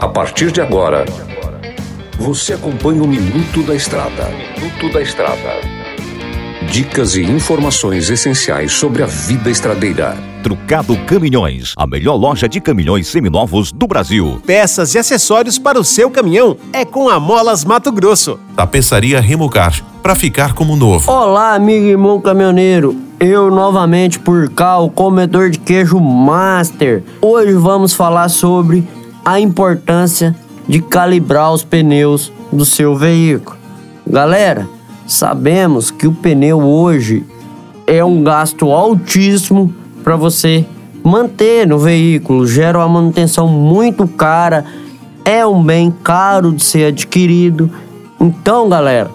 A partir de agora, você acompanha o Minuto da Estrada. Minuto da Estrada. Dicas e informações essenciais sobre a vida estradeira. Trucado Caminhões, a melhor loja de caminhões seminovos do Brasil. Peças e acessórios para o seu caminhão é com a Molas Mato Grosso. Tapeçaria Remocar, para ficar como novo. Olá, amigo e irmão caminhoneiro. Eu novamente por cá, o comedor de queijo Master. Hoje vamos falar sobre a importância de calibrar os pneus do seu veículo. Galera, sabemos que o pneu hoje é um gasto altíssimo para você manter no veículo, gera uma manutenção muito cara, é um bem caro de ser adquirido. Então, galera,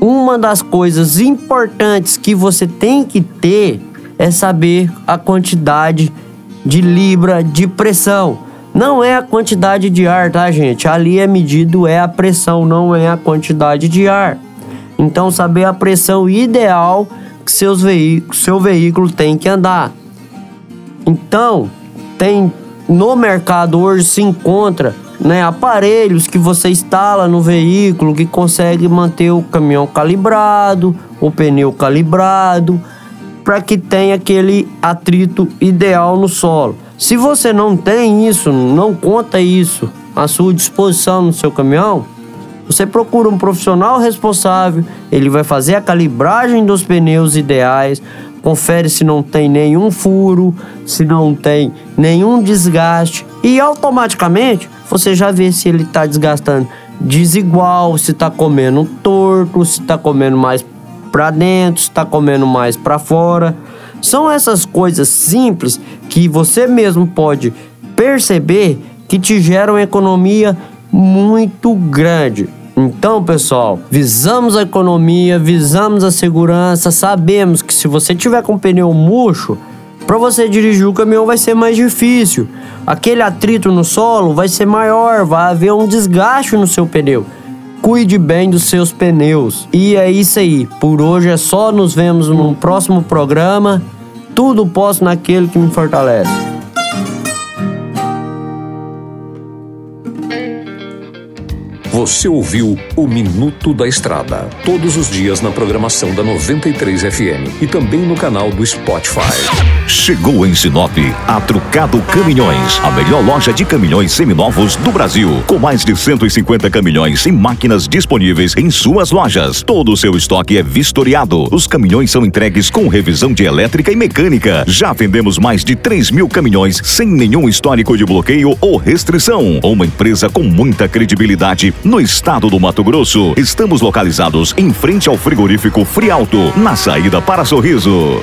uma das coisas importantes que você tem que ter é saber a quantidade de libra de pressão. Não é a quantidade de ar, tá, gente? Ali é medido é a pressão, não é a quantidade de ar. Então, saber a pressão ideal que seus veículos, seu veículo tem que andar. Então, tem no mercado hoje se encontra né, aparelhos que você instala no veículo que consegue manter o caminhão calibrado, o pneu calibrado, para que tenha aquele atrito ideal no solo. Se você não tem isso, não conta isso à sua disposição no seu caminhão, você procura um profissional responsável, ele vai fazer a calibragem dos pneus ideais, confere se não tem nenhum furo, se não tem nenhum desgaste e automaticamente você já vê se ele está desgastando desigual, se está comendo torto, se está comendo mais para dentro, se está comendo mais para fora. São essas coisas simples que você mesmo pode perceber que te geram economia muito grande. Então, pessoal, visamos a economia, visamos a segurança, sabemos que se você tiver com pneu murcho, para você dirigir o caminhão vai ser mais difícil. Aquele atrito no solo vai ser maior, vai haver um desgaste no seu pneu. Cuide bem dos seus pneus. E é isso aí. Por hoje é só. Nos vemos no próximo programa. Tudo posso naquele que me fortalece. Você ouviu o Minuto da Estrada. Todos os dias na programação da 93 FM e também no canal do Spotify. Chegou em Sinop a Trucado Caminhões, a melhor loja de caminhões seminovos do Brasil, com mais de 150 caminhões e máquinas disponíveis em suas lojas. Todo o seu estoque é vistoriado. Os caminhões são entregues com revisão de elétrica e mecânica. Já vendemos mais de 3 mil caminhões sem nenhum histórico de bloqueio ou restrição. Uma empresa com muita credibilidade no estado do Mato Grosso. Estamos localizados em frente ao frigorífico Frialto, na saída para Sorriso.